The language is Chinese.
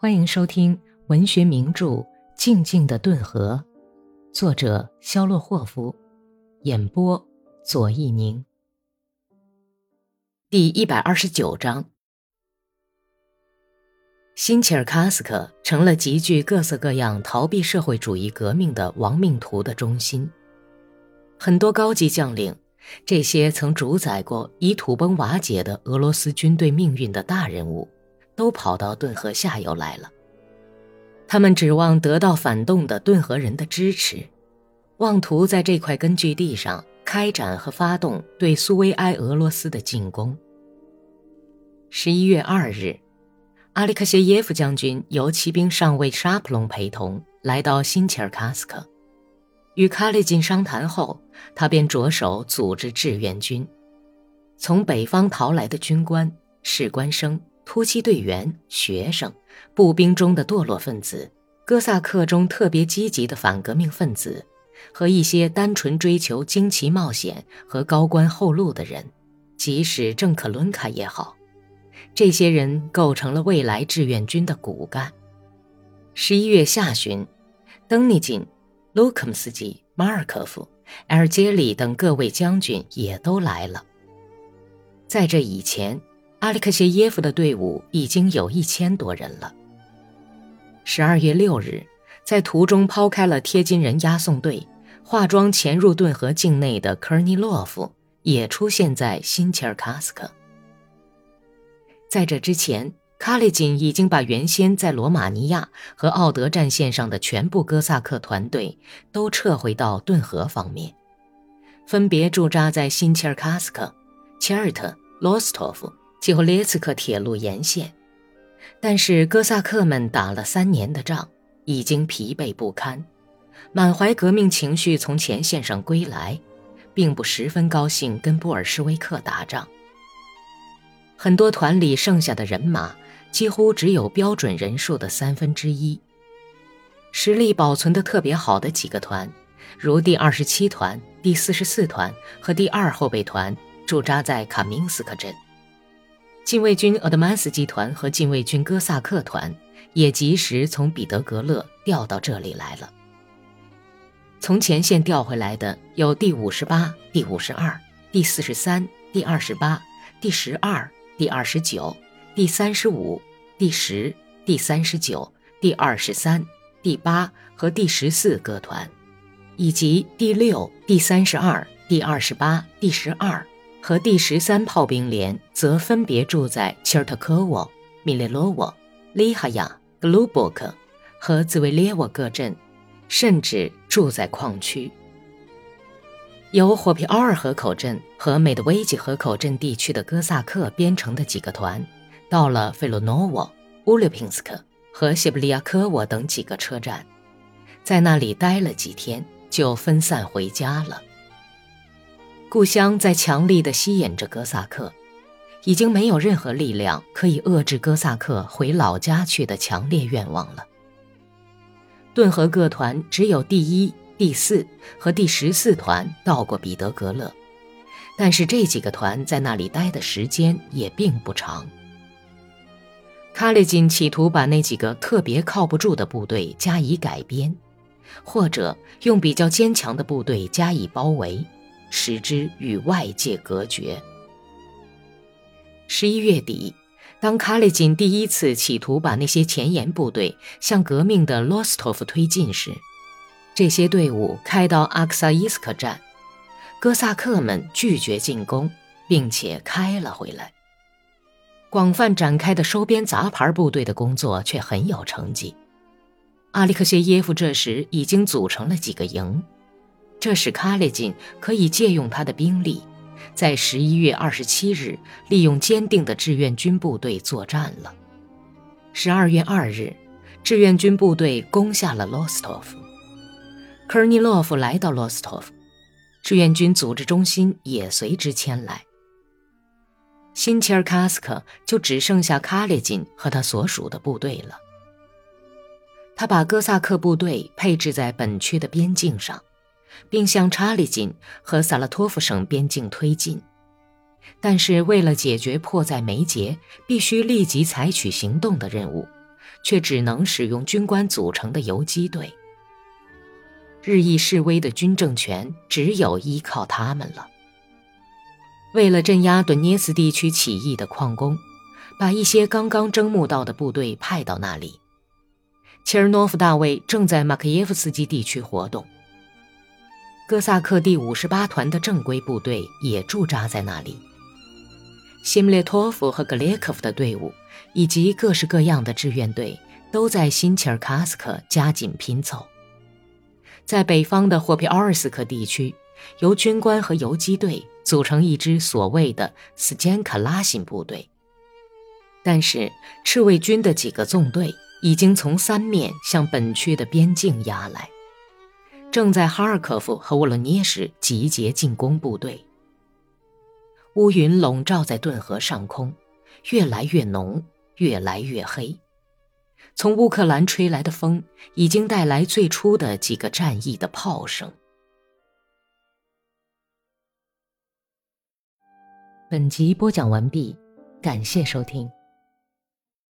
欢迎收听文学名著《静静的顿河》，作者肖洛霍夫，演播左一宁。第一百二十九章，辛切尔卡斯克成了极具各色各样逃避社会主义革命的亡命徒的中心。很多高级将领，这些曾主宰过以土崩瓦解的俄罗斯军队命运的大人物。都跑到顿河下游来了。他们指望得到反动的顿河人的支持，妄图在这块根据地上开展和发动对苏维埃俄罗斯的进攻。十一月二日，阿里克谢耶夫将军由骑兵上尉沙普隆陪同来到新切尔卡斯克，与卡列金商谈后，他便着手组织志愿军。从北方逃来的军官、士官生。突击队员、学生、步兵中的堕落分子，哥萨克中特别积极的反革命分子，和一些单纯追求惊奇冒险和高官厚禄的人，即使郑克伦卡也好，这些人构成了未来志愿军的骨干。十一月下旬，登尼金、卢克姆斯基、马尔科夫、埃尔杰里等各位将军也都来了。在这以前。阿里克谢耶夫的队伍已经有一千多人了。十二月六日，在途中抛开了贴金人押送队，化妆潜入顿河境内的科尔尼洛夫也出现在新切尔卡斯克。在这之前，卡列金已经把原先在罗马尼亚和奥德战线上的全部哥萨克团队都撤回到顿河方面，分别驻扎在新切尔卡斯克、切尔特、罗斯托夫。齐霍列茨克铁路沿线，但是哥萨克们打了三年的仗，已经疲惫不堪，满怀革命情绪从前线上归来，并不十分高兴跟布尔什维克打仗。很多团里剩下的人马几乎只有标准人数的三分之一。实力保存的特别好的几个团，如第二十七团、第四十四团和第二后备团，驻扎在卡明斯克镇。禁卫军鄂德曼斯基团和禁卫军哥萨克团也及时从彼得格勒调到这里来了。从前线调回来的有第五十八、第五十二、第四十三、第二十八、第十二、第二十九、第三十五、第十、第三十九、第二十三、第八和第十四各团，以及第六、第三十二、第二十八、第十二。和第十三炮兵连则分别住在切尔特科沃、米列罗沃、利哈亚、格鲁伯克和兹维列沃各镇，甚至住在矿区。由霍皮奥尔河口镇和美德维吉河口镇地区的哥萨克编成的几个团，到了费洛诺沃、乌列平斯克和谢布利亚科沃等几个车站，在那里待了几天，就分散回家了。故乡在强力地吸引着哥萨克，已经没有任何力量可以遏制哥萨克回老家去的强烈愿望了。顿河各团只有第一、第四和第十四团到过彼得格勒，但是这几个团在那里待的时间也并不长。卡列金企图把那几个特别靠不住的部队加以改编，或者用比较坚强的部队加以包围。使之与外界隔绝。十一月底，当卡列金第一次企图把那些前沿部队向革命的罗斯托夫推进时，这些队伍开到阿克萨伊斯克站，哥萨克们拒绝进攻，并且开了回来。广泛展开的收编杂牌部队的工作却很有成绩。阿里克谢耶夫这时已经组成了几个营。这使卡列金可以借用他的兵力，在十一月二十七日利用坚定的志愿军部队作战了。十二月二日，志愿军部队攻下了罗斯托夫。科尔尼洛夫来到罗斯托夫，志愿军组织中心也随之迁来。新切尔卡斯克就只剩下卡列金和他所属的部队了。他把哥萨克部队配置在本区的边境上。并向查理金和萨拉托夫省边境推进，但是为了解决迫在眉睫、必须立即采取行动的任务，却只能使用军官组成的游击队。日益式微的军政权只有依靠他们了。为了镇压顿涅斯地区起义的矿工，把一些刚刚征募到的部队派到那里。切尔诺夫大尉正在马克耶夫斯基地区活动。哥萨克第五十八团的正规部队也驻扎在那里。西姆列托夫和格列科夫的队伍，以及各式各样的志愿队，都在新切尔卡斯克加紧拼凑。在北方的霍皮奥尔斯克地区，由军官和游击队组成一支所谓的斯坚卡拉辛部队。但是赤卫军的几个纵队已经从三面向本区的边境压来，正在哈尔科夫和沃罗涅什集结进攻部队。乌云笼罩在顿河上空，越来越浓，越来越黑。从乌克兰吹来的风已经带来最初的几个战役的炮声。本集播讲完毕，感谢收听。